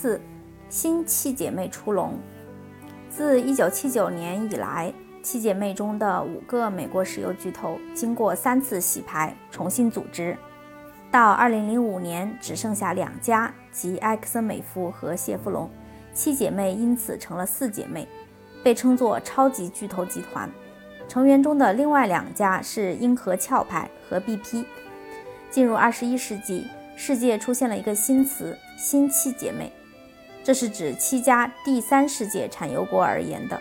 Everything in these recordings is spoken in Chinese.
四，新七姐妹出笼。自1979年以来，七姐妹中的五个美国石油巨头经过三次洗牌，重新组织。到2005年，只剩下两家，即埃克森美孚和谢夫隆，七姐妹因此成了四姐妹，被称作超级巨头集团。成员中的另外两家是英和壳牌和 BP。进入21世纪，世界出现了一个新词“新七姐妹”，这是指七家第三世界产油国而言的：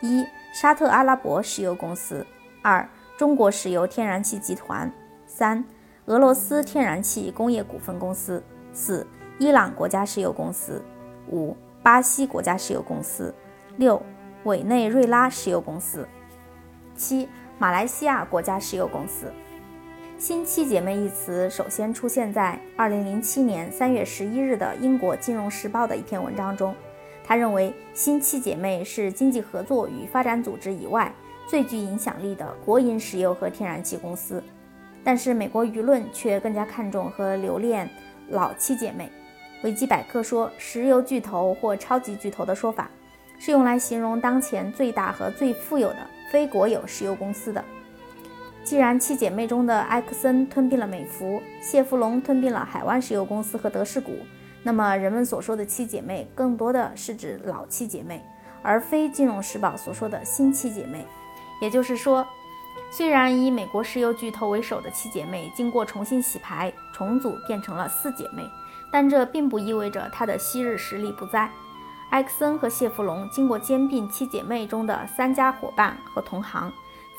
一、沙特阿拉伯石油公司；二、中国石油天然气集团；三、俄罗斯天然气工业股份公司；四、伊朗国家石油公司；五、巴西国家石油公司；六、委内瑞拉石油公司。七，马来西亚国家石油公司。新七姐妹一词首先出现在2007年3月11日的英国《金融时报》的一篇文章中。他认为，新七姐妹是经济合作与发展组织以外最具影响力的国营石油和天然气公司。但是，美国舆论却更加看重和留恋老七姐妹。维基百科说，石油巨头或超级巨头的说法。是用来形容当前最大和最富有的非国有石油公司的。既然七姐妹中的埃克森吞并了美孚，谢弗隆吞并了海湾石油公司和德士古，那么人们所说的七姐妹更多的是指老七姐妹，而非《金融时报》所说的新七姐妹。也就是说，虽然以美国石油巨头为首的七姐妹经过重新洗牌重组变成了四姐妹，但这并不意味着她的昔日实力不在。埃克森和谢弗隆经过兼并七姐妹中的三家伙伴和同行，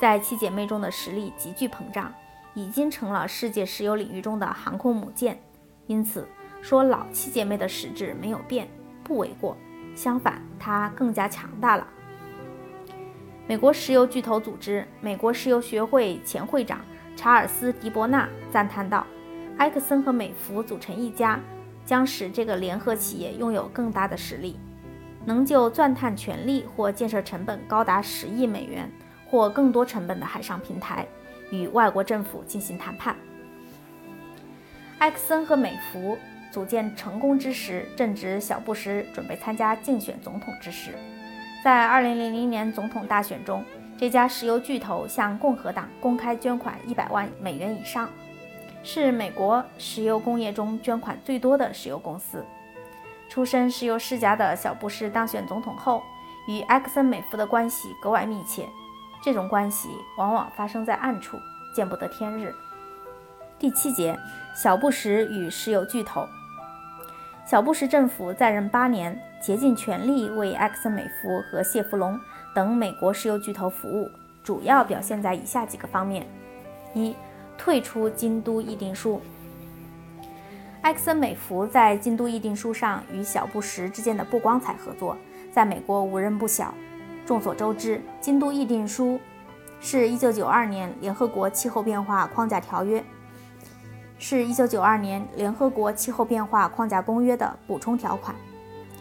在七姐妹中的实力急剧膨胀，已经成了世界石油领域中的航空母舰。因此，说老七姐妹的实质没有变不为过，相反，它更加强大了。美国石油巨头组织美国石油学会前会长查尔斯·迪伯纳赞叹道：“埃克森和美孚组成一家，将使这个联合企业拥有更大的实力。”能就钻探权力或建设成本高达十亿美元或更多成本的海上平台，与外国政府进行谈判。埃克森和美孚组建成功之时，正值小布什准备参加竞选总统之时。在2000年总统大选中，这家石油巨头向共和党公开捐款100万美元以上，是美国石油工业中捐款最多的石油公司。出身石油世家的小布什当选总统后，与埃克森美孚的关系格外密切。这种关系往往发生在暗处，见不得天日。第七节，小布什与石油巨头。小布什政府在任八年，竭尽全力为埃克森美孚和谢弗隆等美国石油巨头服务，主要表现在以下几个方面：一、退出京都议定书。埃克森美孚在京都议定书上与小布什之间的不光彩合作，在美国无人不晓。众所周知，京都议定书是一九九二年联合国气候变化框架条约，是一九九二年联合国气候变化框架公约的补充条款，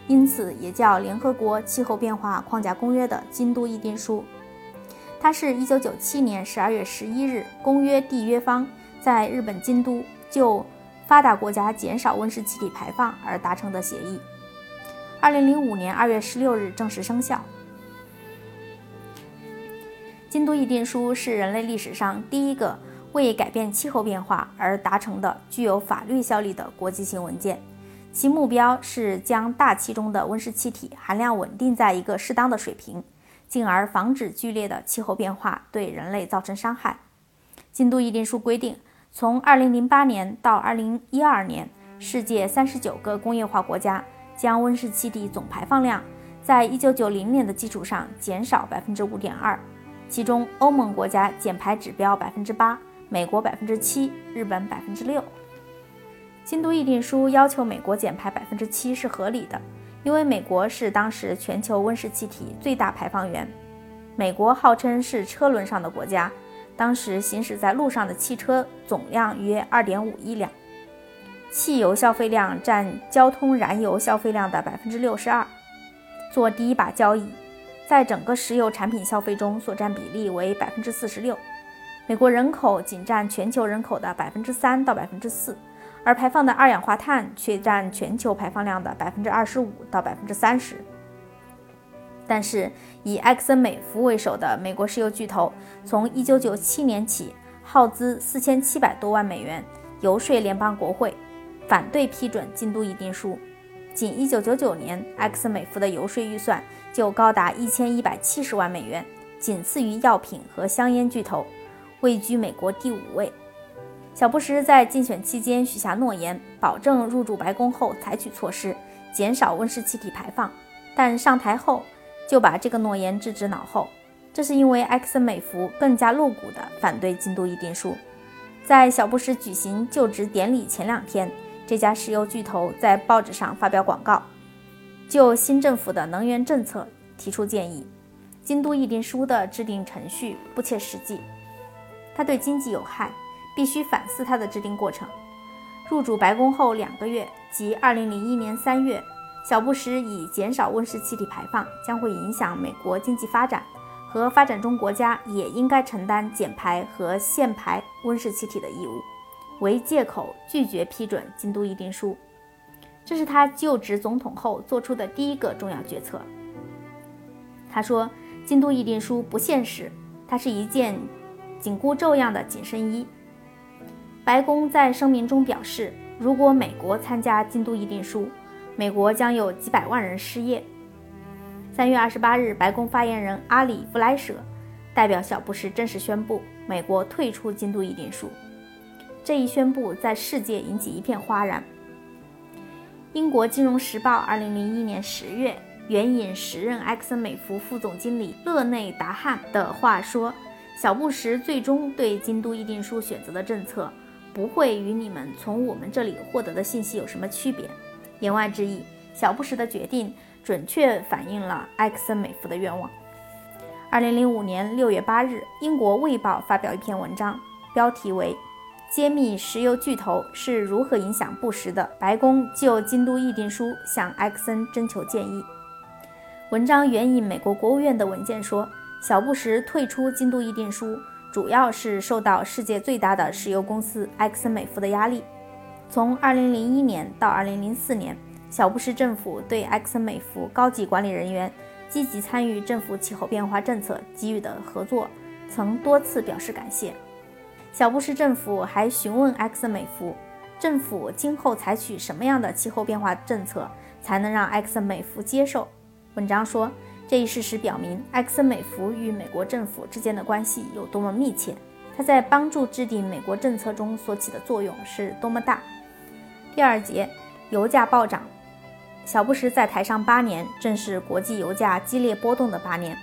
因此也叫联合国气候变化框架公约的京都议定书。它是一九九七年十二月十一日，公约缔约方在日本京都就。发达国家减少温室气体排放而达成的协议，二零零五年二月十六日正式生效。京都议定书是人类历史上第一个为改变气候变化而达成的具有法律效力的国际性文件，其目标是将大气中的温室气体含量稳定在一个适当的水平，进而防止剧烈的气候变化对人类造成伤害。京都议定书规定。从2008年到2012年，世界39个工业化国家将温室气体总排放量在1990年的基础上减少5.2%，其中欧盟国家减排指标8%，美国7%，日本6%。京都议定书要求美国减排7%是合理的，因为美国是当时全球温室气体最大排放源。美国号称是车轮上的国家。当时行驶在路上的汽车总量约二点五亿辆，汽油消费量占交通燃油消费量的百分之六十二。做第一把交椅，在整个石油产品消费中所占比例为百分之四十六。美国人口仅占全球人口的百分之三到百分之四，而排放的二氧化碳却占全球排放量的百分之二十五到百分之三十。但是，以埃克森美孚为首的美国石油巨头，从一九九七年起耗资四千七百多万美元游说联邦国会，反对批准京都议定书。仅1999年，埃克森美孚的游说预算就高达1170万美元，仅次于药品和香烟巨头，位居美国第五位。小布什在竞选期间许下诺言，保证入住白宫后采取措施减少温室气体排放，但上台后。就把这个诺言置之脑后，这是因为埃克森美孚更加露骨地反对京都议定书。在小布什举行就职典礼前两天，这家石油巨头在报纸上发表广告，就新政府的能源政策提出建议。京都议定书的制定程序不切实际，它对经济有害，必须反思它的制定过程。入主白宫后两个月，即2001年3月。小布什以减少温室气体排放将会影响美国经济发展，和发展中国家也应该承担减排和限排温室气体的义务，为借口拒绝批准京都议定书。这是他就职总统后做出的第一个重要决策。他说：“京都议定书不现实，它是一件紧箍咒样的紧身衣。”白宫在声明中表示，如果美国参加京都议定书，美国将有几百万人失业。三月二十八日，白宫发言人阿里·弗莱舍代表小布什正式宣布美国退出京都议定书。这一宣布在世界引起一片哗然。英国《金融时报》二零零一年十月援引时任埃克森美孚副总经理勒内·达汉的话说：“小布什最终对京都议定书选择的政策，不会与你们从我们这里获得的信息有什么区别。”言外之意，小布什的决定准确反映了埃克森美孚的愿望。二零零五年六月八日，英国《卫报》发表一篇文章，标题为《揭秘石油巨头是如何影响布什的》，白宫就京都议定书向埃克森征求建议。文章援引美国国务院的文件说，小布什退出京都议定书，主要是受到世界最大的石油公司埃克森美孚的压力。从2001年到2004年，小布什政府对埃克森美孚高级管理人员积极参与政府气候变化政策给予的合作，曾多次表示感谢。小布什政府还询问埃克森美孚，政府今后采取什么样的气候变化政策才能让埃克森美孚接受。文章说，这一事实表明埃克森美孚与美国政府之间的关系有多么密切，它在帮助制定美国政策中所起的作用是多么大。第二节，油价暴涨。小布什在台上八年，正是国际油价激烈波动的八年，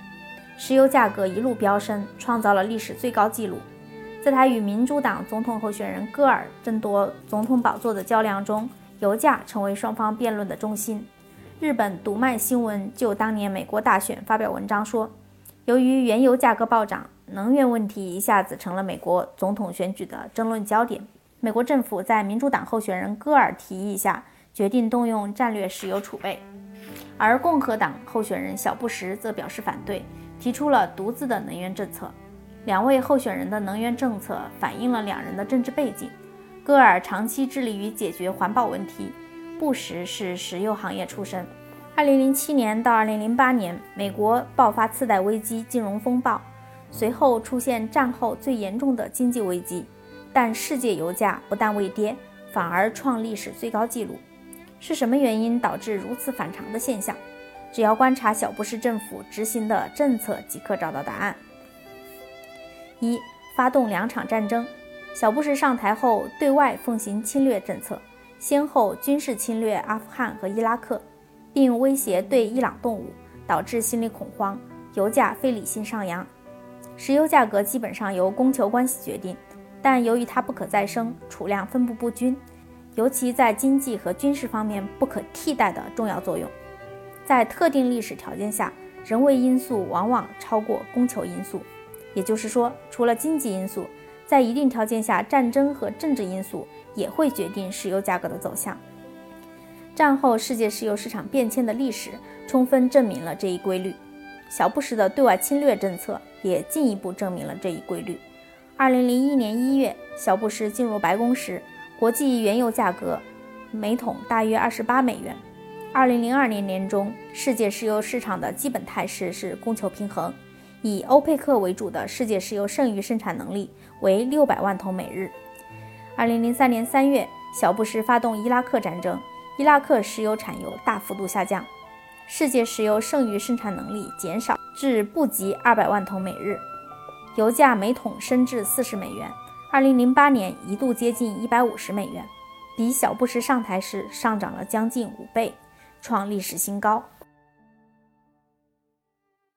石油价格一路飙升，创造了历史最高纪录。在他与民主党总统候选人戈尔争夺总统宝座的较量中，油价成为双方辩论的中心。日本读卖新闻就当年美国大选发表文章说，由于原油价格暴涨，能源问题一下子成了美国总统选举的争论焦点。美国政府在民主党候选人戈尔提议下，决定动用战略石油储备，而共和党候选人小布什则表示反对，提出了独自的能源政策。两位候选人的能源政策反映了两人的政治背景。戈尔长期致力于解决环保问题，布什是石油行业出身。2007年到2008年，美国爆发次贷危机、金融风暴，随后出现战后最严重的经济危机。但世界油价不但未跌，反而创历史最高纪录，是什么原因导致如此反常的现象？只要观察小布什政府执行的政策即可找到答案。一、发动两场战争。小布什上台后，对外奉行侵略政策，先后军事侵略阿富汗和伊拉克，并威胁对伊朗动武，导致心理恐慌，油价非理性上扬。石油价格基本上由供求关系决定。但由于它不可再生，储量分布不均，尤其在经济和军事方面不可替代的重要作用，在特定历史条件下，人为因素往往超过供求因素。也就是说，除了经济因素，在一定条件下，战争和政治因素也会决定石油价格的走向。战后世界石油市场变迁的历史充分证明了这一规律，小布什的对外侵略政策也进一步证明了这一规律。二零零一年一月，小布什进入白宫时，国际原油价格每桶大约二十八美元。二零零二年年中，世界石油市场的基本态势是供求平衡，以欧佩克为主的世界石油剩余生产能力为六百万桶每日。二零零三年三月，小布什发动伊拉克战争，伊拉克石油产油大幅度下降，世界石油剩余生产能力减少至不及二百万桶每日，油价每桶升至四十美元。二零零八年一度接近一百五十美元，比小布什上台时上涨了将近五倍。创历史新高。